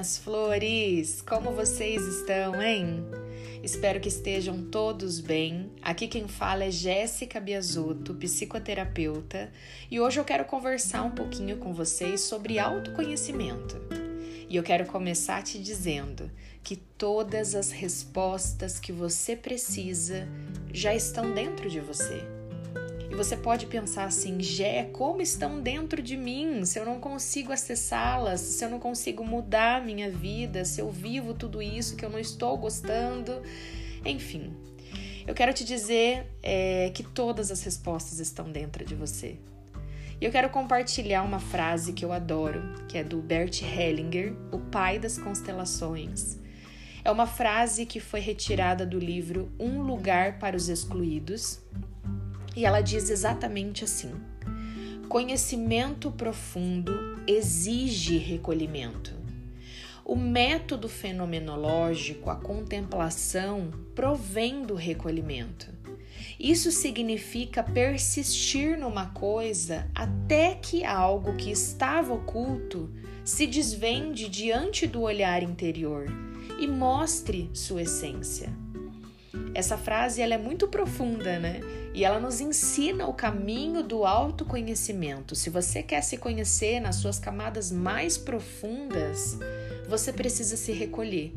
minhas flores! Como vocês estão, hein? Espero que estejam todos bem. Aqui quem fala é Jéssica Biasotto, psicoterapeuta, e hoje eu quero conversar um pouquinho com vocês sobre autoconhecimento. E eu quero começar te dizendo que todas as respostas que você precisa já estão dentro de você. Você pode pensar assim, Gé, como estão dentro de mim? Se eu não consigo acessá-las, se eu não consigo mudar a minha vida, se eu vivo tudo isso que eu não estou gostando, enfim. Eu quero te dizer é, que todas as respostas estão dentro de você. E eu quero compartilhar uma frase que eu adoro, que é do Bert Hellinger, o pai das constelações. É uma frase que foi retirada do livro Um Lugar para os Excluídos, e ela diz exatamente assim: conhecimento profundo exige recolhimento. O método fenomenológico, a contemplação, provém do recolhimento. Isso significa persistir numa coisa até que algo que estava oculto se desvende diante do olhar interior e mostre sua essência. Essa frase ela é muito profunda, né? E ela nos ensina o caminho do autoconhecimento. Se você quer se conhecer nas suas camadas mais profundas, você precisa se recolher.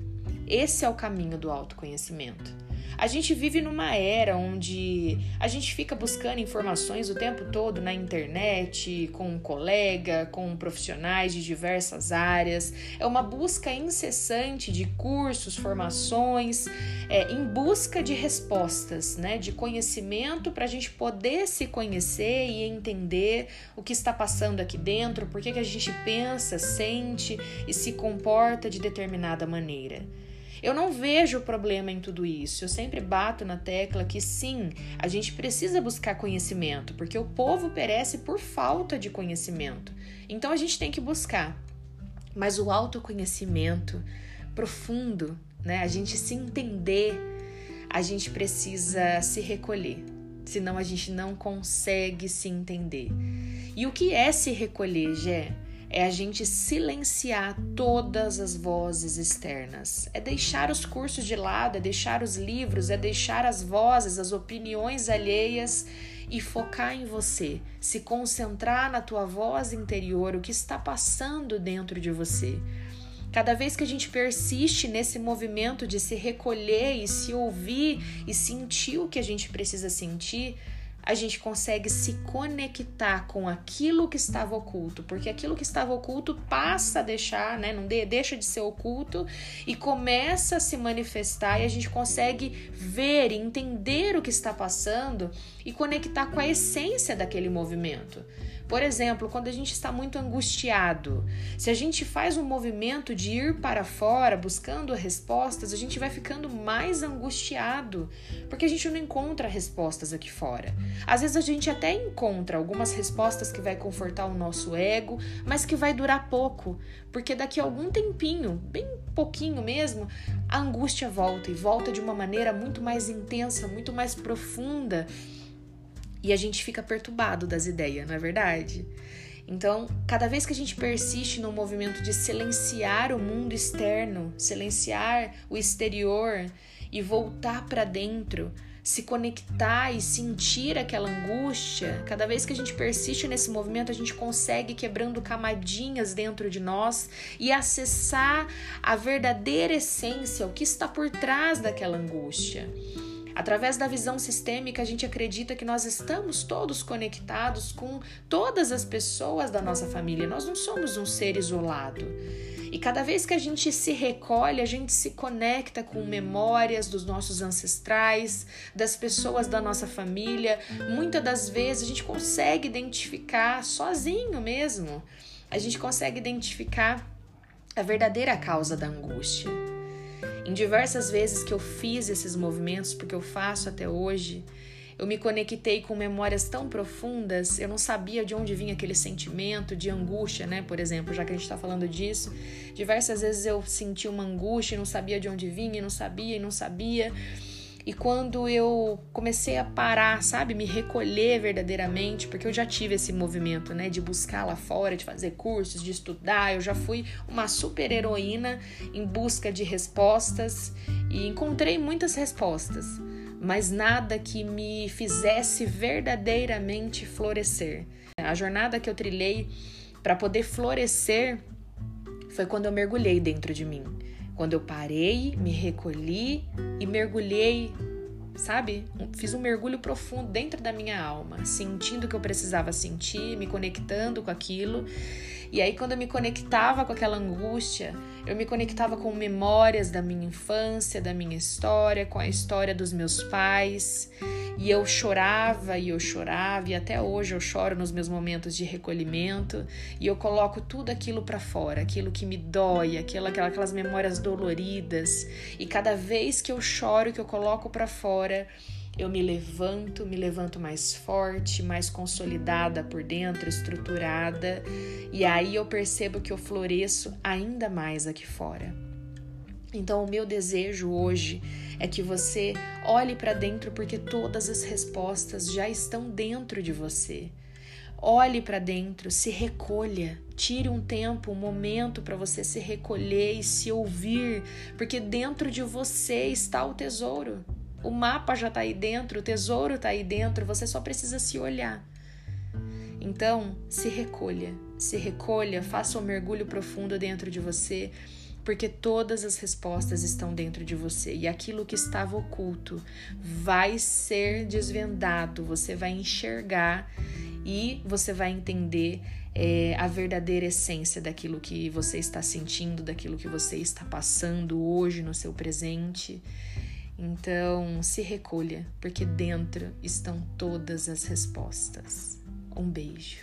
Esse é o caminho do autoconhecimento. A gente vive numa era onde a gente fica buscando informações o tempo todo na internet, com um colega, com profissionais de diversas áreas. É uma busca incessante de cursos, formações, é, em busca de respostas, né, de conhecimento para a gente poder se conhecer e entender o que está passando aqui dentro, por que, que a gente pensa, sente e se comporta de determinada maneira. Eu não vejo problema em tudo isso. Eu sempre bato na tecla que sim, a gente precisa buscar conhecimento, porque o povo perece por falta de conhecimento. Então a gente tem que buscar. Mas o autoconhecimento profundo, né? A gente se entender, a gente precisa se recolher. Senão a gente não consegue se entender. E o que é se recolher, Gé? É a gente silenciar todas as vozes externas, é deixar os cursos de lado, é deixar os livros, é deixar as vozes, as opiniões alheias e focar em você, se concentrar na tua voz interior, o que está passando dentro de você. Cada vez que a gente persiste nesse movimento de se recolher e se ouvir e sentir o que a gente precisa sentir, a gente consegue se conectar com aquilo que estava oculto, porque aquilo que estava oculto passa a deixar, né, não de, deixa de ser oculto e começa a se manifestar e a gente consegue ver, entender o que está passando e conectar com a essência daquele movimento. Por exemplo, quando a gente está muito angustiado, se a gente faz um movimento de ir para fora buscando respostas, a gente vai ficando mais angustiado, porque a gente não encontra respostas aqui fora. Às vezes a gente até encontra algumas respostas que vai confortar o nosso ego, mas que vai durar pouco, porque daqui a algum tempinho, bem pouquinho mesmo, a angústia volta e volta de uma maneira muito mais intensa, muito mais profunda e a gente fica perturbado das ideias, não é verdade? Então, cada vez que a gente persiste no movimento de silenciar o mundo externo, silenciar o exterior e voltar para dentro, se conectar e sentir aquela angústia, cada vez que a gente persiste nesse movimento, a gente consegue quebrando camadinhas dentro de nós e acessar a verdadeira essência, o que está por trás daquela angústia. Através da visão sistêmica, a gente acredita que nós estamos todos conectados com todas as pessoas da nossa família. Nós não somos um ser isolado. E cada vez que a gente se recolhe, a gente se conecta com memórias dos nossos ancestrais, das pessoas da nossa família. Muitas das vezes a gente consegue identificar sozinho mesmo. A gente consegue identificar a verdadeira causa da angústia. Em diversas vezes que eu fiz esses movimentos, porque eu faço até hoje, eu me conectei com memórias tão profundas, eu não sabia de onde vinha aquele sentimento de angústia, né? Por exemplo, já que a gente está falando disso, diversas vezes eu senti uma angústia e não sabia de onde vinha, e não sabia e não sabia. E quando eu comecei a parar, sabe, me recolher verdadeiramente, porque eu já tive esse movimento, né, de buscar lá fora, de fazer cursos, de estudar, eu já fui uma super heroína em busca de respostas e encontrei muitas respostas, mas nada que me fizesse verdadeiramente florescer. A jornada que eu trilhei para poder florescer foi quando eu mergulhei dentro de mim. Quando eu parei, me recolhi e mergulhei, sabe? Fiz um mergulho profundo dentro da minha alma, sentindo o que eu precisava sentir, me conectando com aquilo. E aí, quando eu me conectava com aquela angústia, eu me conectava com memórias da minha infância, da minha história, com a história dos meus pais. E eu chorava e eu chorava, e até hoje eu choro nos meus momentos de recolhimento, e eu coloco tudo aquilo para fora, aquilo que me dói, aquela, aquelas memórias doloridas. E cada vez que eu choro, que eu coloco para fora, eu me levanto, me levanto mais forte, mais consolidada por dentro, estruturada, e aí eu percebo que eu floresço ainda mais aqui fora. Então, o meu desejo hoje é que você olhe para dentro porque todas as respostas já estão dentro de você. Olhe para dentro, se recolha, tire um tempo, um momento para você se recolher e se ouvir, porque dentro de você está o tesouro. O mapa já está aí dentro, o tesouro está aí dentro, você só precisa se olhar. Então, se recolha, se recolha, faça um mergulho profundo dentro de você porque todas as respostas estão dentro de você e aquilo que estava oculto vai ser desvendado, você vai enxergar e você vai entender é, a verdadeira essência daquilo que você está sentindo, daquilo que você está passando hoje no seu presente. Então, se recolha, porque dentro estão todas as respostas. Um beijo.